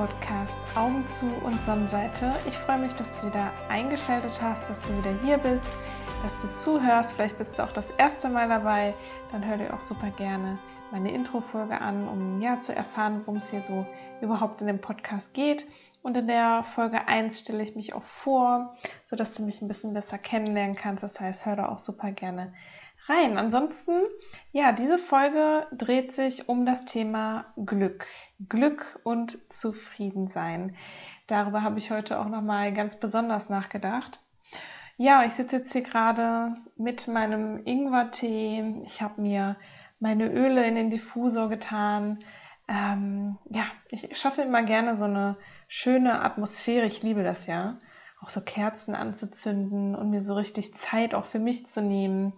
Podcast Augen zu und Sonnenseite. Ich freue mich, dass du wieder eingeschaltet hast, dass du wieder hier bist, dass du zuhörst. Vielleicht bist du auch das erste Mal dabei. Dann hör dir auch super gerne meine Intro-Folge an, um ja zu erfahren, worum es hier so überhaupt in dem Podcast geht. Und in der Folge 1 stelle ich mich auch vor, sodass du mich ein bisschen besser kennenlernen kannst. Das heißt, hör da auch super gerne rein. Ansonsten, ja, diese Folge dreht sich um das Thema Glück. Glück und Zufriedensein. Darüber habe ich heute auch nochmal ganz besonders nachgedacht. Ja, ich sitze jetzt hier gerade mit meinem Ingwertee. Ich habe mir meine Öle in den Diffusor getan. Ähm, ja, ich schaffe immer gerne so eine schöne Atmosphäre. Ich liebe das ja. Auch so Kerzen anzuzünden und mir so richtig Zeit auch für mich zu nehmen.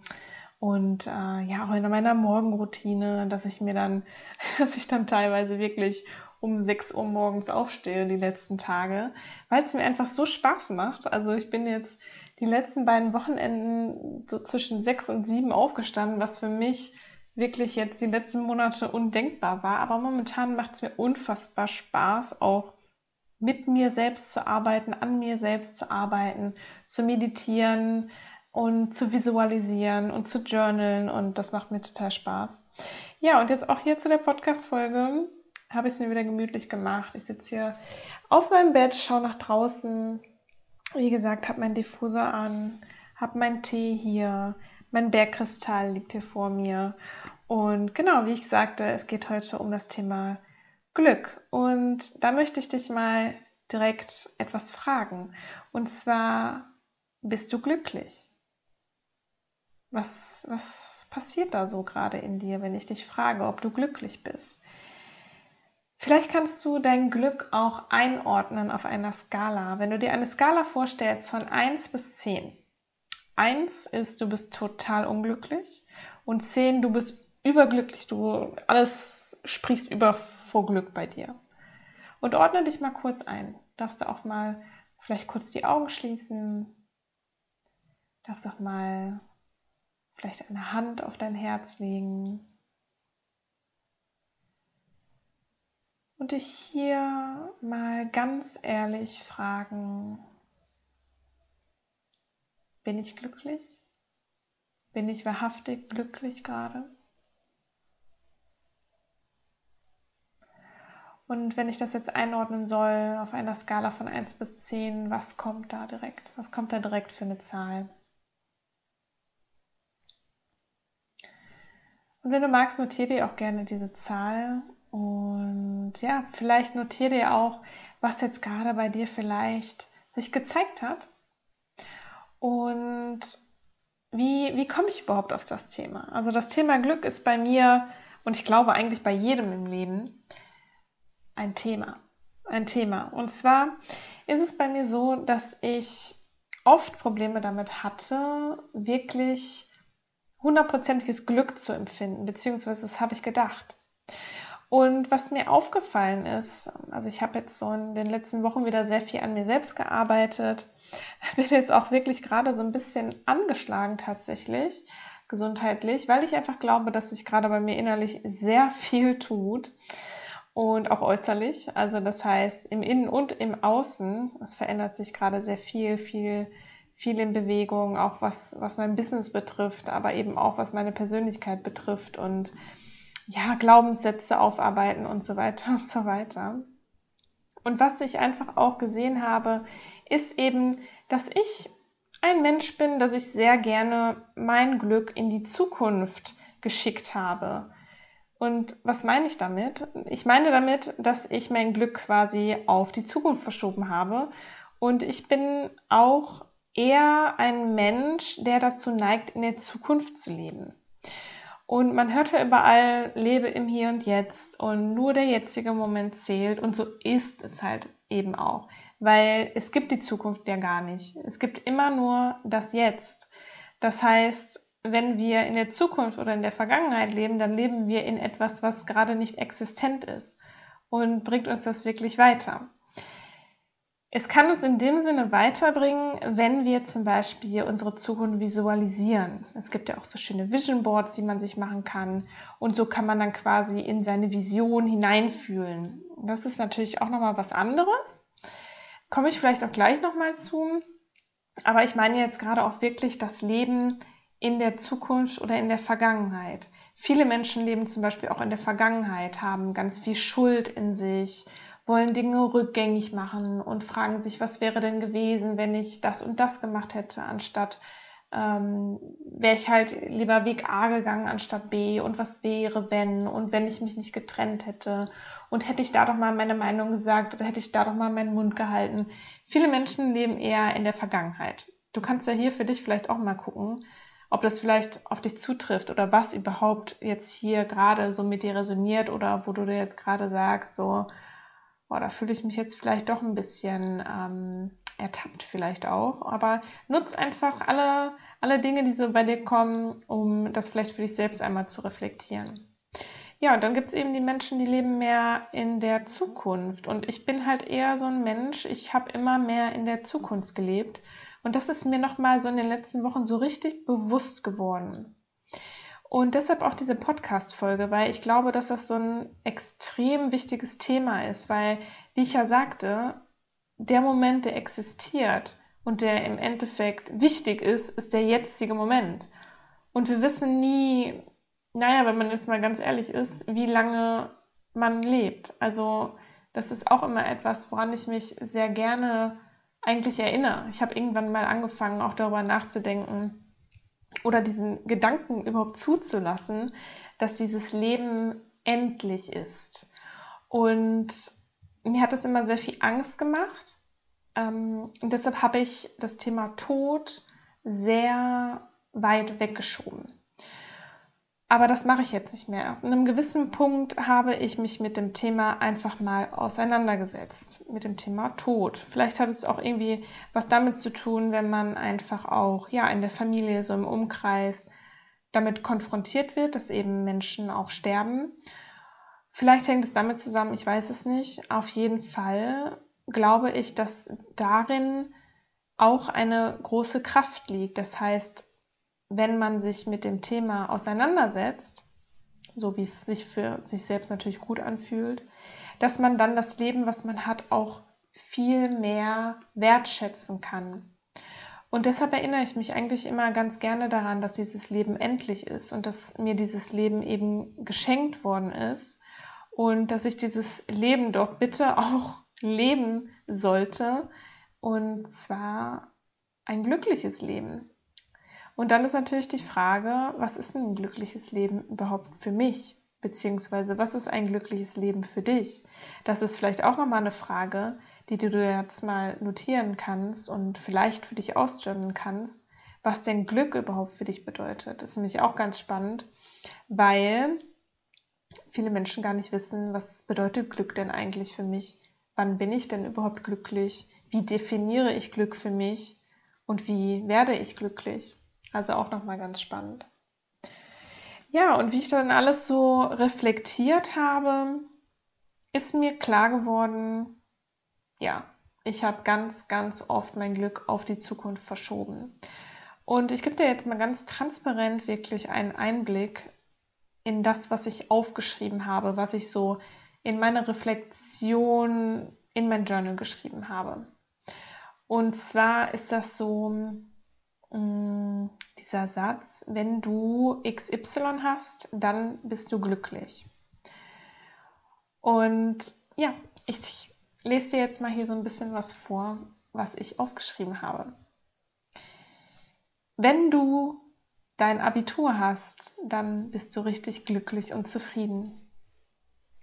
Und äh, ja, auch in meiner Morgenroutine, dass ich mir dann, dass ich dann teilweise wirklich um 6 Uhr morgens aufstehe die letzten Tage, weil es mir einfach so Spaß macht. Also ich bin jetzt die letzten beiden Wochenenden so zwischen 6 und 7 aufgestanden, was für mich wirklich jetzt die letzten Monate undenkbar war. Aber momentan macht es mir unfassbar Spaß, auch mit mir selbst zu arbeiten, an mir selbst zu arbeiten, zu meditieren, und zu visualisieren und zu journalen und das macht mir total Spaß. Ja, und jetzt auch hier zu der Podcast-Folge habe ich es mir wieder gemütlich gemacht. Ich sitze hier auf meinem Bett, schaue nach draußen. Wie gesagt, habe meinen Diffuser an, habe meinen Tee hier, mein Bergkristall liegt hier vor mir. Und genau, wie ich sagte, es geht heute um das Thema Glück. Und da möchte ich dich mal direkt etwas fragen. Und zwar, bist du glücklich? Was, was passiert da so gerade in dir, wenn ich dich frage, ob du glücklich bist? Vielleicht kannst du dein Glück auch einordnen auf einer Skala. Wenn du dir eine Skala vorstellst von 1 bis 10. 1 ist, du bist total unglücklich und 10, du bist überglücklich, du alles sprichst über vor Glück bei dir. Und ordne dich mal kurz ein. Darfst du auch mal vielleicht kurz die Augen schließen. Darfst auch mal vielleicht eine Hand auf dein Herz legen und dich hier mal ganz ehrlich fragen, bin ich glücklich? Bin ich wahrhaftig glücklich gerade? Und wenn ich das jetzt einordnen soll auf einer Skala von 1 bis 10, was kommt da direkt? Was kommt da direkt für eine Zahl? Und wenn du magst, notiere dir auch gerne diese Zahl. Und ja, vielleicht notiere dir auch, was jetzt gerade bei dir vielleicht sich gezeigt hat. Und wie, wie komme ich überhaupt auf das Thema? Also das Thema Glück ist bei mir und ich glaube eigentlich bei jedem im Leben ein Thema. Ein Thema. Und zwar ist es bei mir so, dass ich oft Probleme damit hatte, wirklich hundertprozentiges Glück zu empfinden, beziehungsweise das habe ich gedacht. Und was mir aufgefallen ist, also ich habe jetzt so in den letzten Wochen wieder sehr viel an mir selbst gearbeitet, bin jetzt auch wirklich gerade so ein bisschen angeschlagen tatsächlich, gesundheitlich, weil ich einfach glaube, dass sich gerade bei mir innerlich sehr viel tut und auch äußerlich. Also das heißt, im Innen und im Außen, es verändert sich gerade sehr viel, viel viel in Bewegung, auch was, was mein Business betrifft, aber eben auch was meine Persönlichkeit betrifft und ja, Glaubenssätze aufarbeiten und so weiter und so weiter. Und was ich einfach auch gesehen habe, ist eben, dass ich ein Mensch bin, dass ich sehr gerne mein Glück in die Zukunft geschickt habe. Und was meine ich damit? Ich meine damit, dass ich mein Glück quasi auf die Zukunft verschoben habe. Und ich bin auch eher ein Mensch, der dazu neigt, in der Zukunft zu leben. Und man hört ja überall, lebe im Hier und Jetzt und nur der jetzige Moment zählt. Und so ist es halt eben auch. Weil es gibt die Zukunft ja gar nicht. Es gibt immer nur das Jetzt. Das heißt, wenn wir in der Zukunft oder in der Vergangenheit leben, dann leben wir in etwas, was gerade nicht existent ist und bringt uns das wirklich weiter. Es kann uns in dem Sinne weiterbringen, wenn wir zum Beispiel unsere Zukunft visualisieren. Es gibt ja auch so schöne Vision Boards, die man sich machen kann. Und so kann man dann quasi in seine Vision hineinfühlen. Das ist natürlich auch nochmal was anderes. Komme ich vielleicht auch gleich nochmal zu. Aber ich meine jetzt gerade auch wirklich das Leben in der Zukunft oder in der Vergangenheit. Viele Menschen leben zum Beispiel auch in der Vergangenheit, haben ganz viel Schuld in sich wollen Dinge rückgängig machen und fragen sich, was wäre denn gewesen, wenn ich das und das gemacht hätte, anstatt ähm, wäre ich halt lieber Weg A gegangen anstatt B und was wäre, wenn und wenn ich mich nicht getrennt hätte und hätte ich da doch mal meine Meinung gesagt oder hätte ich da doch mal meinen Mund gehalten. Viele Menschen leben eher in der Vergangenheit. Du kannst ja hier für dich vielleicht auch mal gucken, ob das vielleicht auf dich zutrifft oder was überhaupt jetzt hier gerade so mit dir resoniert oder wo du dir jetzt gerade sagst, so, boah, da fühle ich mich jetzt vielleicht doch ein bisschen ähm, ertappt vielleicht auch. Aber nutz einfach alle, alle Dinge, die so bei dir kommen, um das vielleicht für dich selbst einmal zu reflektieren. Ja, und dann gibt es eben die Menschen, die leben mehr in der Zukunft. Und ich bin halt eher so ein Mensch, ich habe immer mehr in der Zukunft gelebt. Und das ist mir nochmal so in den letzten Wochen so richtig bewusst geworden. Und deshalb auch diese Podcast-Folge, weil ich glaube, dass das so ein extrem wichtiges Thema ist, weil, wie ich ja sagte, der Moment, der existiert und der im Endeffekt wichtig ist, ist der jetzige Moment. Und wir wissen nie, naja, wenn man jetzt mal ganz ehrlich ist, wie lange man lebt. Also das ist auch immer etwas, woran ich mich sehr gerne eigentlich erinnere. Ich habe irgendwann mal angefangen, auch darüber nachzudenken, oder diesen Gedanken überhaupt zuzulassen, dass dieses Leben endlich ist. Und mir hat das immer sehr viel Angst gemacht. Ähm, und deshalb habe ich das Thema Tod sehr weit weggeschoben. Aber das mache ich jetzt nicht mehr. An einem gewissen Punkt habe ich mich mit dem Thema einfach mal auseinandergesetzt, mit dem Thema Tod. Vielleicht hat es auch irgendwie was damit zu tun, wenn man einfach auch ja in der Familie so im Umkreis damit konfrontiert wird, dass eben Menschen auch sterben. Vielleicht hängt es damit zusammen, ich weiß es nicht. Auf jeden Fall glaube ich, dass darin auch eine große Kraft liegt. Das heißt, wenn man sich mit dem Thema auseinandersetzt, so wie es sich für sich selbst natürlich gut anfühlt, dass man dann das Leben, was man hat, auch viel mehr wertschätzen kann. Und deshalb erinnere ich mich eigentlich immer ganz gerne daran, dass dieses Leben endlich ist und dass mir dieses Leben eben geschenkt worden ist und dass ich dieses Leben doch bitte auch leben sollte und zwar ein glückliches Leben. Und dann ist natürlich die Frage, was ist ein glückliches Leben überhaupt für mich? Beziehungsweise, was ist ein glückliches Leben für dich? Das ist vielleicht auch nochmal eine Frage, die du jetzt mal notieren kannst und vielleicht für dich ausjournalen kannst, was denn Glück überhaupt für dich bedeutet. Das ist nämlich auch ganz spannend, weil viele Menschen gar nicht wissen, was bedeutet Glück denn eigentlich für mich? Wann bin ich denn überhaupt glücklich? Wie definiere ich Glück für mich? Und wie werde ich glücklich? Also auch nochmal ganz spannend. Ja, und wie ich dann alles so reflektiert habe, ist mir klar geworden, ja, ich habe ganz, ganz oft mein Glück auf die Zukunft verschoben. Und ich gebe dir jetzt mal ganz transparent wirklich einen Einblick in das, was ich aufgeschrieben habe, was ich so in meiner Reflexion in mein Journal geschrieben habe. Und zwar ist das so, Mm, dieser Satz, wenn du XY hast, dann bist du glücklich. Und ja, ich lese dir jetzt mal hier so ein bisschen was vor, was ich aufgeschrieben habe. Wenn du dein Abitur hast, dann bist du richtig glücklich und zufrieden.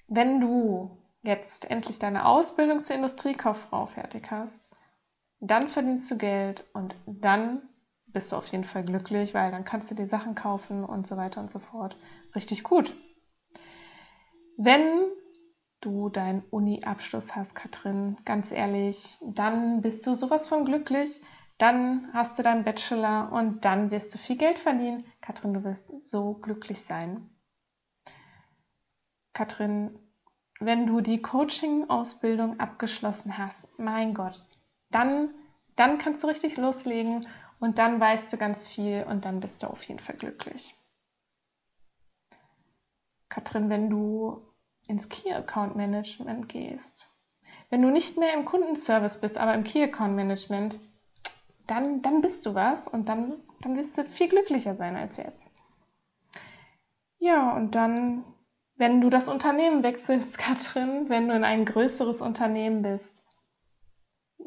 Wenn du jetzt endlich deine Ausbildung zur Industriekauffrau fertig hast, dann verdienst du Geld und dann bist du auf jeden Fall glücklich, weil dann kannst du dir Sachen kaufen und so weiter und so fort. Richtig gut. Wenn du deinen Uni-Abschluss hast, Katrin, ganz ehrlich, dann bist du sowas von glücklich. Dann hast du deinen Bachelor und dann wirst du viel Geld verdienen. Katrin, du wirst so glücklich sein. Katrin, wenn du die Coaching-Ausbildung abgeschlossen hast, mein Gott, Dann, dann kannst du richtig loslegen und dann weißt du ganz viel und dann bist du auf jeden Fall glücklich. Katrin, wenn du ins Key Account Management gehst, wenn du nicht mehr im Kundenservice bist, aber im Key Account Management, dann, dann bist du was und dann, dann wirst du viel glücklicher sein als jetzt. Ja, und dann, wenn du das Unternehmen wechselst, Katrin, wenn du in ein größeres Unternehmen bist,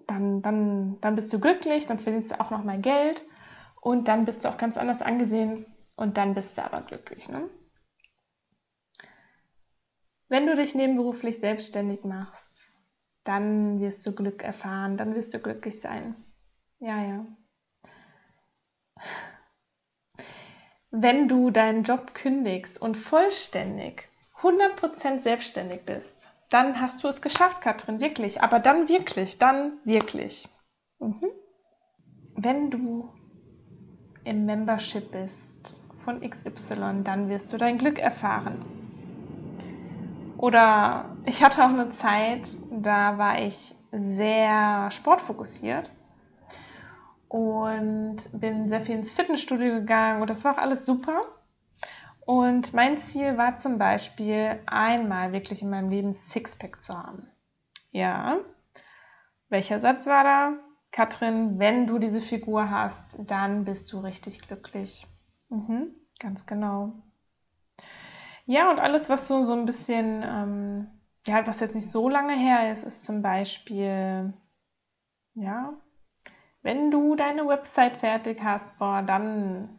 dann, dann, dann bist du glücklich, dann verdienst du auch noch mal Geld und dann bist du auch ganz anders angesehen und dann bist du aber glücklich. Ne? Wenn du dich nebenberuflich selbstständig machst, dann wirst du Glück erfahren, dann wirst du glücklich sein. Ja, ja. Wenn du deinen Job kündigst und vollständig 100% selbstständig bist, dann hast du es geschafft, Katrin, wirklich. Aber dann wirklich, dann wirklich. Mhm. Wenn du im Membership bist von XY, dann wirst du dein Glück erfahren. Oder ich hatte auch eine Zeit, da war ich sehr sportfokussiert und bin sehr viel ins Fitnessstudio gegangen und das war auch alles super. Und mein Ziel war zum Beispiel, einmal wirklich in meinem Leben Sixpack zu haben. Ja. Welcher Satz war da? Katrin, wenn du diese Figur hast, dann bist du richtig glücklich. Mhm, ganz genau. Ja, und alles, was so, so ein bisschen, ähm, ja, was jetzt nicht so lange her ist, ist zum Beispiel, ja, wenn du deine Website fertig hast, boah, dann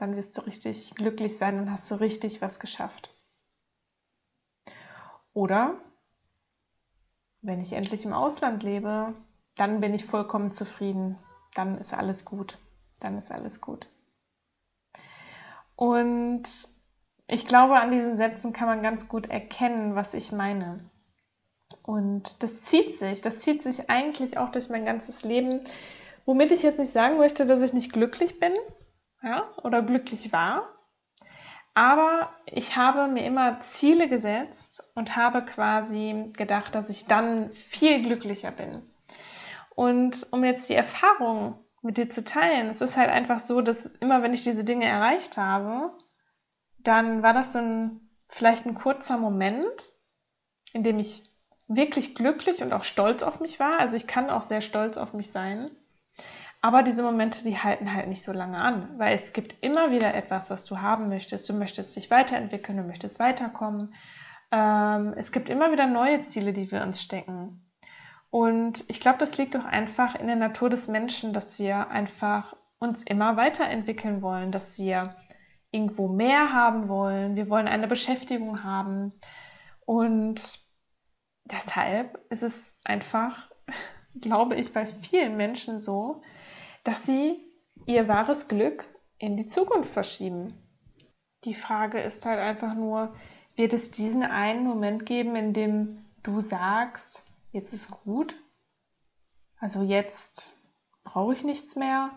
dann wirst du richtig glücklich sein und hast du richtig was geschafft. Oder wenn ich endlich im Ausland lebe, dann bin ich vollkommen zufrieden. Dann ist alles gut. Dann ist alles gut. Und ich glaube, an diesen Sätzen kann man ganz gut erkennen, was ich meine. Und das zieht sich, das zieht sich eigentlich auch durch mein ganzes Leben, womit ich jetzt nicht sagen möchte, dass ich nicht glücklich bin, ja, oder glücklich war. Aber ich habe mir immer Ziele gesetzt und habe quasi gedacht, dass ich dann viel glücklicher bin. Und um jetzt die Erfahrung mit dir zu teilen, es ist halt einfach so, dass immer wenn ich diese Dinge erreicht habe, dann war das ein, vielleicht ein kurzer Moment, in dem ich wirklich glücklich und auch stolz auf mich war. Also ich kann auch sehr stolz auf mich sein. Aber diese Momente, die halten halt nicht so lange an, weil es gibt immer wieder etwas, was du haben möchtest. Du möchtest dich weiterentwickeln, du möchtest weiterkommen. Ähm, es gibt immer wieder neue Ziele, die wir uns stecken. Und ich glaube, das liegt doch einfach in der Natur des Menschen, dass wir einfach uns immer weiterentwickeln wollen, dass wir irgendwo mehr haben wollen. Wir wollen eine Beschäftigung haben. Und deshalb ist es einfach, glaube ich, bei vielen Menschen so, dass sie ihr wahres Glück in die Zukunft verschieben. Die Frage ist halt einfach nur, wird es diesen einen Moment geben, in dem du sagst, jetzt ist gut? Also jetzt brauche ich nichts mehr,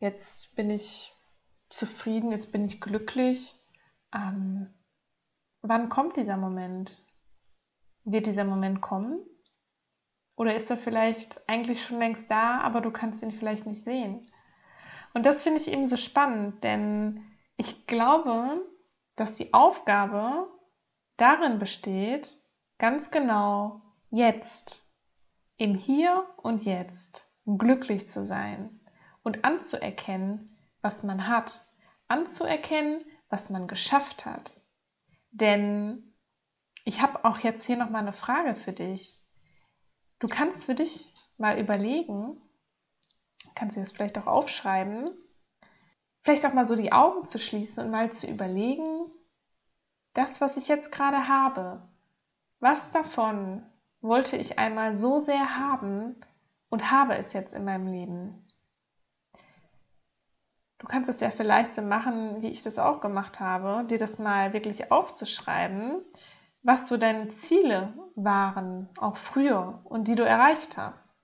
jetzt bin ich zufrieden, jetzt bin ich glücklich. Ähm, wann kommt dieser Moment? Wird dieser Moment kommen? Oder ist er vielleicht eigentlich schon längst da, aber du kannst ihn vielleicht nicht sehen? Und das finde ich eben so spannend, denn ich glaube, dass die Aufgabe darin besteht, ganz genau jetzt, im Hier und Jetzt, glücklich zu sein und anzuerkennen, was man hat, anzuerkennen, was man geschafft hat. Denn ich habe auch jetzt hier noch mal eine Frage für dich. Du kannst für dich mal überlegen, kannst du das vielleicht auch aufschreiben, vielleicht auch mal so die Augen zu schließen und mal zu überlegen, das, was ich jetzt gerade habe, was davon wollte ich einmal so sehr haben und habe es jetzt in meinem Leben? Du kannst es ja vielleicht so machen, wie ich das auch gemacht habe, dir das mal wirklich aufzuschreiben was so deine Ziele waren, auch früher und die du erreicht hast.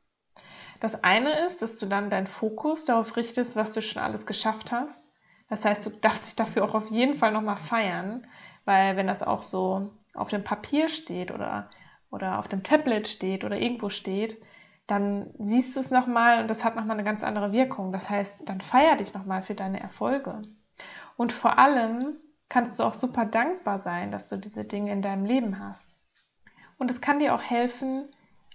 Das eine ist, dass du dann deinen Fokus darauf richtest, was du schon alles geschafft hast. Das heißt, du darfst dich dafür auch auf jeden Fall nochmal feiern, weil wenn das auch so auf dem Papier steht oder, oder auf dem Tablet steht oder irgendwo steht, dann siehst du es nochmal und das hat nochmal eine ganz andere Wirkung. Das heißt, dann feier dich nochmal für deine Erfolge. Und vor allem kannst du auch super dankbar sein, dass du diese Dinge in deinem Leben hast. Und es kann dir auch helfen,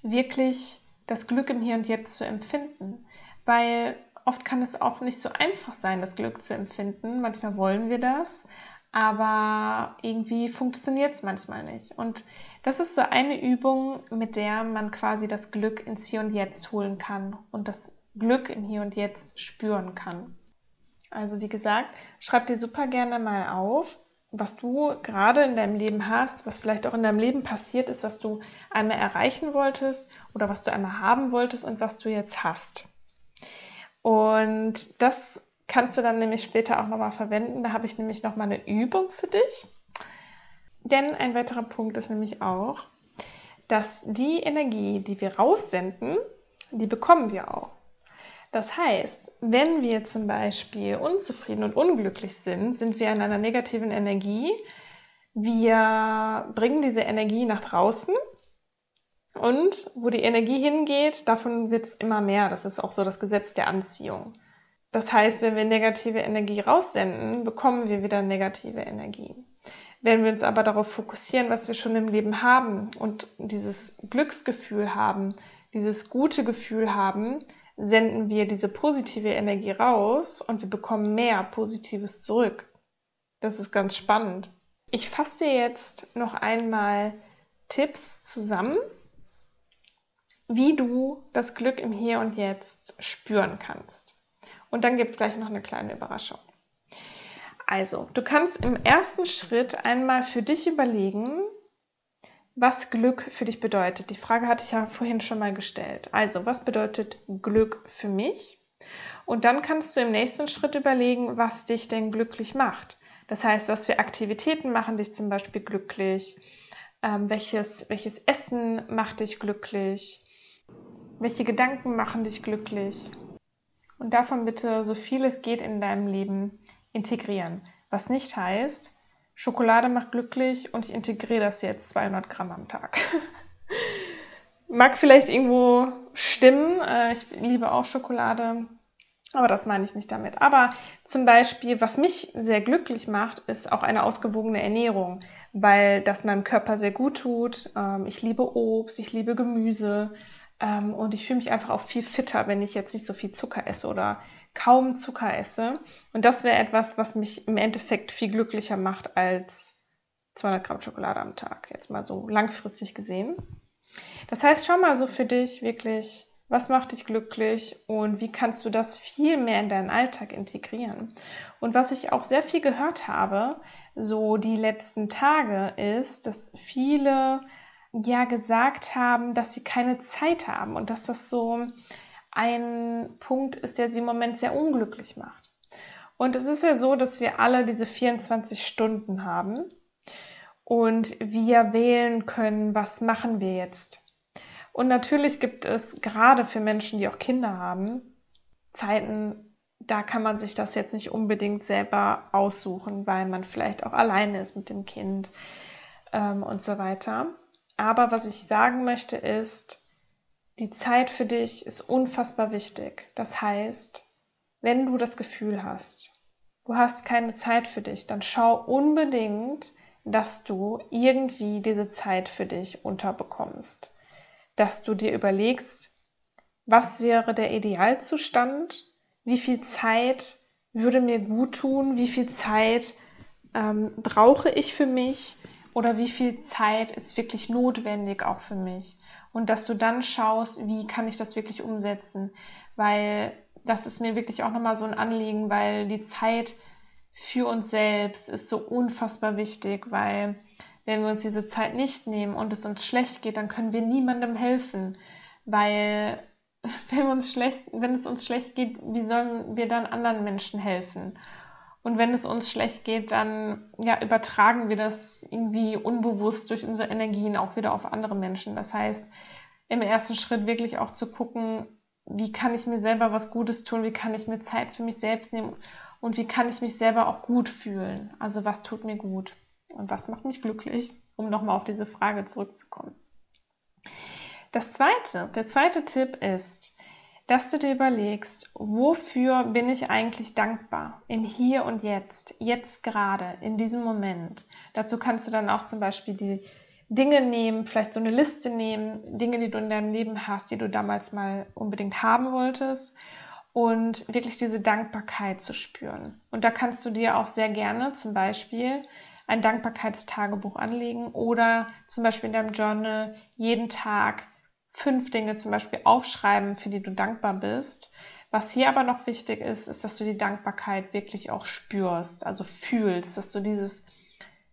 wirklich das Glück im Hier und Jetzt zu empfinden. Weil oft kann es auch nicht so einfach sein, das Glück zu empfinden. Manchmal wollen wir das, aber irgendwie funktioniert es manchmal nicht. Und das ist so eine Übung, mit der man quasi das Glück ins Hier und Jetzt holen kann und das Glück im Hier und Jetzt spüren kann. Also wie gesagt, schreib dir super gerne mal auf, was du gerade in deinem Leben hast, was vielleicht auch in deinem Leben passiert ist, was du einmal erreichen wolltest oder was du einmal haben wolltest und was du jetzt hast. Und das kannst du dann nämlich später auch nochmal verwenden. Da habe ich nämlich nochmal eine Übung für dich. Denn ein weiterer Punkt ist nämlich auch, dass die Energie, die wir raussenden, die bekommen wir auch. Das heißt, wenn wir zum Beispiel unzufrieden und unglücklich sind, sind wir in einer negativen Energie. Wir bringen diese Energie nach draußen und wo die Energie hingeht, davon wird es immer mehr. Das ist auch so das Gesetz der Anziehung. Das heißt, wenn wir negative Energie raussenden, bekommen wir wieder negative Energie. Wenn wir uns aber darauf fokussieren, was wir schon im Leben haben und dieses Glücksgefühl haben, dieses gute Gefühl haben, senden wir diese positive Energie raus und wir bekommen mehr Positives zurück. Das ist ganz spannend. Ich fasse dir jetzt noch einmal Tipps zusammen, wie du das Glück im Hier und Jetzt spüren kannst. Und dann gibt es gleich noch eine kleine Überraschung. Also, du kannst im ersten Schritt einmal für dich überlegen, was Glück für dich bedeutet. Die Frage hatte ich ja vorhin schon mal gestellt. Also, was bedeutet Glück für mich? Und dann kannst du im nächsten Schritt überlegen, was dich denn glücklich macht. Das heißt, was für Aktivitäten machen dich zum Beispiel glücklich? Ähm, welches, welches Essen macht dich glücklich? Welche Gedanken machen dich glücklich? Und davon bitte so viel es geht in deinem Leben integrieren. Was nicht heißt, Schokolade macht glücklich und ich integriere das jetzt 200 Gramm am Tag. Mag vielleicht irgendwo stimmen. Äh, ich liebe auch Schokolade. Aber das meine ich nicht damit. Aber zum Beispiel, was mich sehr glücklich macht, ist auch eine ausgewogene Ernährung, weil das meinem Körper sehr gut tut. Ähm, ich liebe Obst, ich liebe Gemüse. Ähm, und ich fühle mich einfach auch viel fitter, wenn ich jetzt nicht so viel Zucker esse oder kaum Zucker esse. Und das wäre etwas, was mich im Endeffekt viel glücklicher macht als 200 Gramm Schokolade am Tag. Jetzt mal so langfristig gesehen. Das heißt, schau mal so für dich wirklich, was macht dich glücklich und wie kannst du das viel mehr in deinen Alltag integrieren? Und was ich auch sehr viel gehört habe, so die letzten Tage, ist, dass viele ja gesagt haben, dass sie keine Zeit haben und dass das so ein Punkt ist, der sie im Moment sehr unglücklich macht. Und es ist ja so, dass wir alle diese 24 Stunden haben und wir wählen können, was machen wir jetzt. Und natürlich gibt es gerade für Menschen, die auch Kinder haben, Zeiten, da kann man sich das jetzt nicht unbedingt selber aussuchen, weil man vielleicht auch alleine ist mit dem Kind ähm, und so weiter. Aber was ich sagen möchte ist, die Zeit für dich ist unfassbar wichtig. Das heißt, wenn du das Gefühl hast, du hast keine Zeit für dich, dann schau unbedingt, dass du irgendwie diese Zeit für dich unterbekommst. Dass du dir überlegst, was wäre der Idealzustand, wie viel Zeit würde mir gut tun, wie viel Zeit ähm, brauche ich für mich oder wie viel Zeit ist wirklich notwendig auch für mich. Und dass du dann schaust, wie kann ich das wirklich umsetzen, weil das ist mir wirklich auch nochmal so ein Anliegen, weil die Zeit für uns selbst ist so unfassbar wichtig, weil wenn wir uns diese Zeit nicht nehmen und es uns schlecht geht, dann können wir niemandem helfen, weil wenn, uns schlecht, wenn es uns schlecht geht, wie sollen wir dann anderen Menschen helfen? Und wenn es uns schlecht geht, dann ja, übertragen wir das irgendwie unbewusst durch unsere Energien auch wieder auf andere Menschen. Das heißt, im ersten Schritt wirklich auch zu gucken, wie kann ich mir selber was Gutes tun, wie kann ich mir Zeit für mich selbst nehmen und wie kann ich mich selber auch gut fühlen. Also was tut mir gut und was macht mich glücklich, um nochmal auf diese Frage zurückzukommen. Das zweite, der zweite Tipp ist, dass du dir überlegst, wofür bin ich eigentlich dankbar im Hier und Jetzt, jetzt gerade, in diesem Moment. Dazu kannst du dann auch zum Beispiel die Dinge nehmen, vielleicht so eine Liste nehmen, Dinge, die du in deinem Leben hast, die du damals mal unbedingt haben wolltest und wirklich diese Dankbarkeit zu spüren. Und da kannst du dir auch sehr gerne zum Beispiel ein Dankbarkeitstagebuch anlegen oder zum Beispiel in deinem Journal jeden Tag fünf Dinge zum Beispiel aufschreiben, für die du dankbar bist. Was hier aber noch wichtig ist, ist, dass du die Dankbarkeit wirklich auch spürst, also fühlst, dass du dieses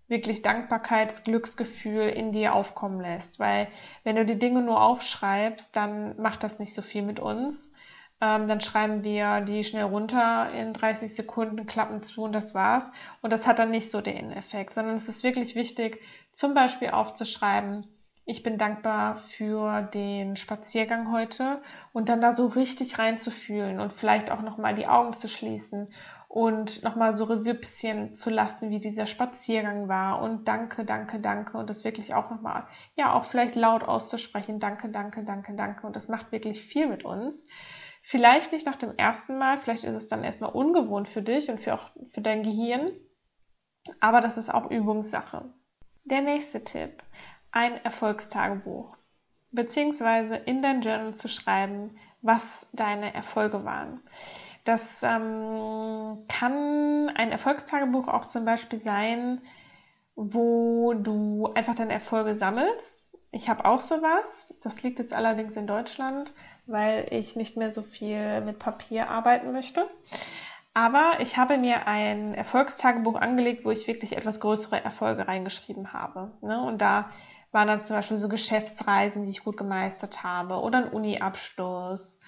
wirklich Dankbarkeitsglücksgefühl in dir aufkommen lässt. Weil wenn du die Dinge nur aufschreibst, dann macht das nicht so viel mit uns. Ähm, dann schreiben wir die schnell runter in 30 Sekunden, klappen zu und das war's. Und das hat dann nicht so den Effekt, sondern es ist wirklich wichtig, zum Beispiel aufzuschreiben, ich bin dankbar für den Spaziergang heute und dann da so richtig reinzufühlen und vielleicht auch nochmal die Augen zu schließen und nochmal so Revue zu lassen, wie dieser Spaziergang war und danke, danke, danke und das wirklich auch nochmal, ja, auch vielleicht laut auszusprechen, danke, danke, danke, danke und das macht wirklich viel mit uns. Vielleicht nicht nach dem ersten Mal, vielleicht ist es dann erstmal ungewohnt für dich und für auch für dein Gehirn, aber das ist auch Übungssache. Der nächste Tipp ein Erfolgstagebuch, beziehungsweise in dein Journal zu schreiben, was deine Erfolge waren. Das ähm, kann ein Erfolgstagebuch auch zum Beispiel sein, wo du einfach deine Erfolge sammelst. Ich habe auch sowas. Das liegt jetzt allerdings in Deutschland, weil ich nicht mehr so viel mit Papier arbeiten möchte. Aber ich habe mir ein Erfolgstagebuch angelegt, wo ich wirklich etwas größere Erfolge reingeschrieben habe. Ne? Und da waren dann zum Beispiel so Geschäftsreisen, die ich gut gemeistert habe oder ein Uni-Abschluss.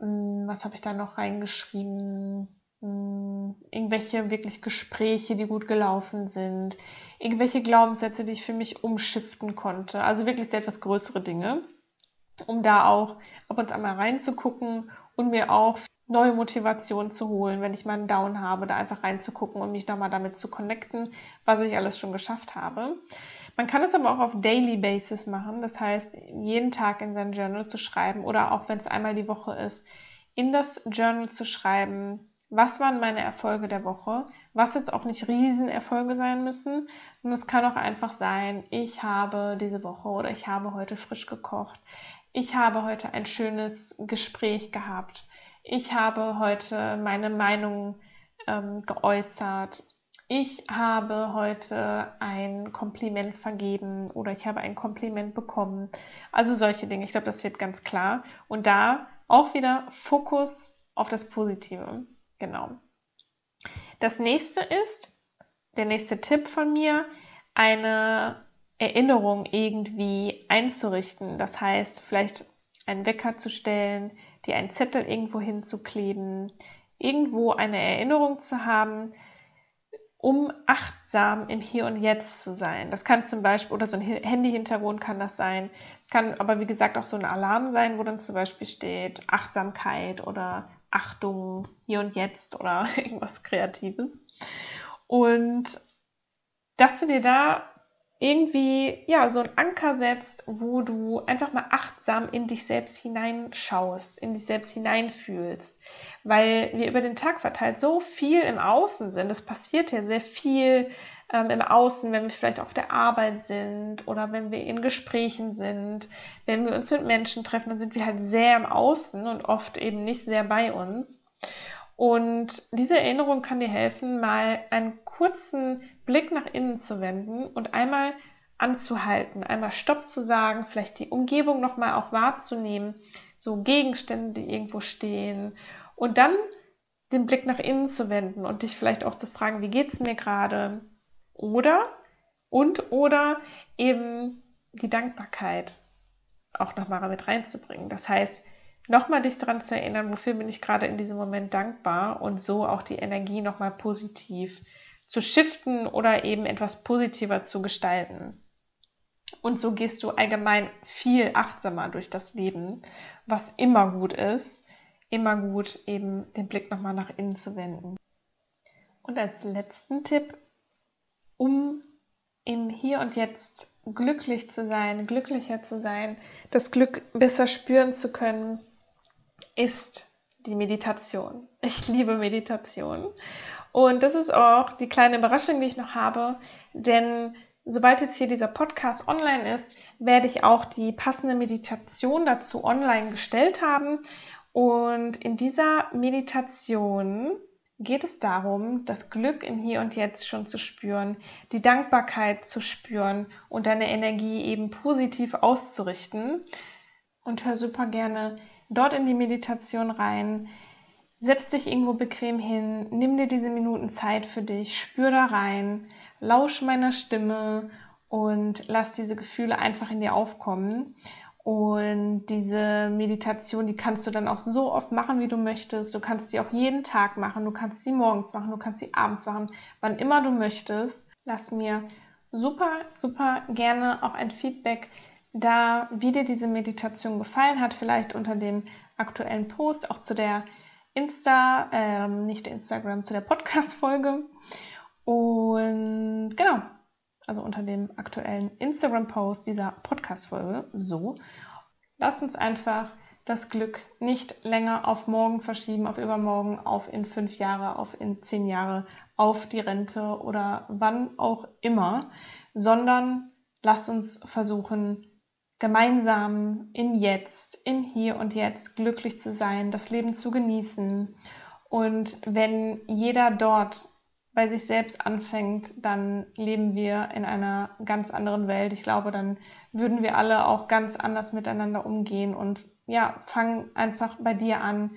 Hm, was habe ich da noch reingeschrieben? Hm, irgendwelche wirklich Gespräche, die gut gelaufen sind. Irgendwelche Glaubenssätze, die ich für mich umschiften konnte. Also wirklich sehr etwas größere Dinge, um da auch ab und an mal reinzugucken und mir auch neue Motivation zu holen, wenn ich mal einen Down habe, da einfach reinzugucken und mich nochmal damit zu connecten, was ich alles schon geschafft habe. Man kann es aber auch auf Daily Basis machen, das heißt, jeden Tag in sein Journal zu schreiben oder auch wenn es einmal die Woche ist, in das Journal zu schreiben, was waren meine Erfolge der Woche, was jetzt auch nicht Riesenerfolge sein müssen. Und es kann auch einfach sein, ich habe diese Woche oder ich habe heute frisch gekocht, ich habe heute ein schönes Gespräch gehabt, ich habe heute meine Meinung ähm, geäußert, ich habe heute ein Kompliment vergeben oder ich habe ein Kompliment bekommen. Also solche Dinge. Ich glaube, das wird ganz klar. Und da auch wieder Fokus auf das Positive. Genau. Das nächste ist, der nächste Tipp von mir, eine Erinnerung irgendwie einzurichten. Das heißt, vielleicht einen Wecker zu stellen, dir einen Zettel irgendwo hinzukleben, irgendwo eine Erinnerung zu haben, um achtsam im Hier und Jetzt zu sein. Das kann zum Beispiel, oder so ein Handy-Hintergrund kann das sein. Es kann aber, wie gesagt, auch so ein Alarm sein, wo dann zum Beispiel steht Achtsamkeit oder Achtung, hier und jetzt oder irgendwas Kreatives. Und dass du dir da irgendwie ja so ein Anker setzt, wo du einfach mal achtsam in dich selbst hineinschaust, in dich selbst hineinfühlst, weil wir über den Tag verteilt so viel im Außen sind. Es passiert ja sehr viel ähm, im Außen, wenn wir vielleicht auf der Arbeit sind oder wenn wir in Gesprächen sind, wenn wir uns mit Menschen treffen, dann sind wir halt sehr im Außen und oft eben nicht sehr bei uns. Und diese Erinnerung kann dir helfen, mal einen kurzen Blick nach innen zu wenden und einmal anzuhalten, einmal Stopp zu sagen, vielleicht die Umgebung nochmal auch wahrzunehmen, so Gegenstände, die irgendwo stehen und dann den Blick nach innen zu wenden und dich vielleicht auch zu fragen, wie geht's mir gerade? Oder und oder eben die Dankbarkeit auch nochmal mit reinzubringen. Das heißt, nochmal dich daran zu erinnern, wofür bin ich gerade in diesem Moment dankbar und so auch die Energie nochmal positiv zu shiften oder eben etwas positiver zu gestalten. Und so gehst du allgemein viel achtsamer durch das Leben, was immer gut ist, immer gut eben den Blick nochmal nach innen zu wenden. Und als letzten Tipp, um im Hier und Jetzt glücklich zu sein, glücklicher zu sein, das Glück besser spüren zu können, ist die Meditation. Ich liebe Meditation. Und das ist auch die kleine Überraschung, die ich noch habe, denn sobald jetzt hier dieser Podcast online ist, werde ich auch die passende Meditation dazu online gestellt haben. Und in dieser Meditation geht es darum, das Glück im Hier und Jetzt schon zu spüren, die Dankbarkeit zu spüren und deine Energie eben positiv auszurichten. Und hör super gerne dort in die Meditation rein. Setz dich irgendwo bequem hin, nimm dir diese Minuten Zeit für dich, spür da rein, lausch meiner Stimme und lass diese Gefühle einfach in dir aufkommen. Und diese Meditation, die kannst du dann auch so oft machen, wie du möchtest. Du kannst sie auch jeden Tag machen. Du kannst sie morgens machen, du kannst sie abends machen, wann immer du möchtest. Lass mir super, super gerne auch ein Feedback da, wie dir diese Meditation gefallen hat. Vielleicht unter dem aktuellen Post, auch zu der Insta, ähm, nicht Instagram, zu der Podcast-Folge. Und genau, also unter dem aktuellen Instagram-Post dieser Podcast-Folge. So, lass uns einfach das Glück nicht länger auf morgen verschieben, auf übermorgen, auf in fünf Jahre, auf in zehn Jahre, auf die Rente oder wann auch immer, sondern lass uns versuchen, gemeinsam im Jetzt, im Hier und Jetzt glücklich zu sein, das Leben zu genießen. Und wenn jeder dort bei sich selbst anfängt, dann leben wir in einer ganz anderen Welt. Ich glaube, dann würden wir alle auch ganz anders miteinander umgehen und ja, fang einfach bei dir an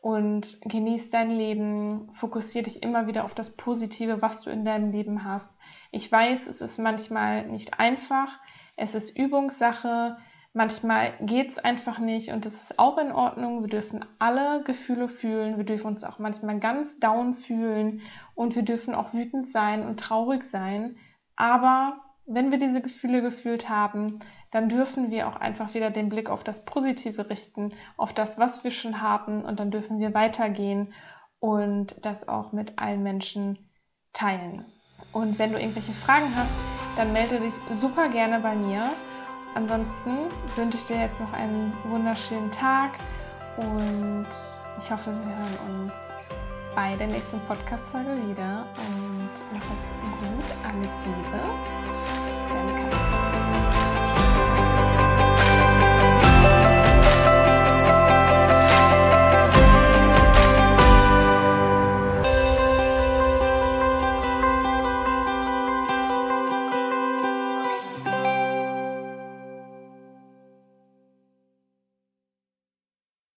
und genieß dein Leben, fokussier dich immer wieder auf das Positive, was du in deinem Leben hast. Ich weiß, es ist manchmal nicht einfach, es ist Übungssache, Manchmal geht's einfach nicht und das ist auch in Ordnung. Wir dürfen alle Gefühle fühlen. Wir dürfen uns auch manchmal ganz down fühlen und wir dürfen auch wütend sein und traurig sein. Aber wenn wir diese Gefühle gefühlt haben, dann dürfen wir auch einfach wieder den Blick auf das Positive richten, auf das, was wir schon haben und dann dürfen wir weitergehen und das auch mit allen Menschen teilen. Und wenn du irgendwelche Fragen hast, dann melde dich super gerne bei mir. Ansonsten wünsche ich dir jetzt noch einen wunderschönen Tag und ich hoffe, wir hören uns bei der nächsten Podcast-Folge wieder und mach es gut. Alles Liebe.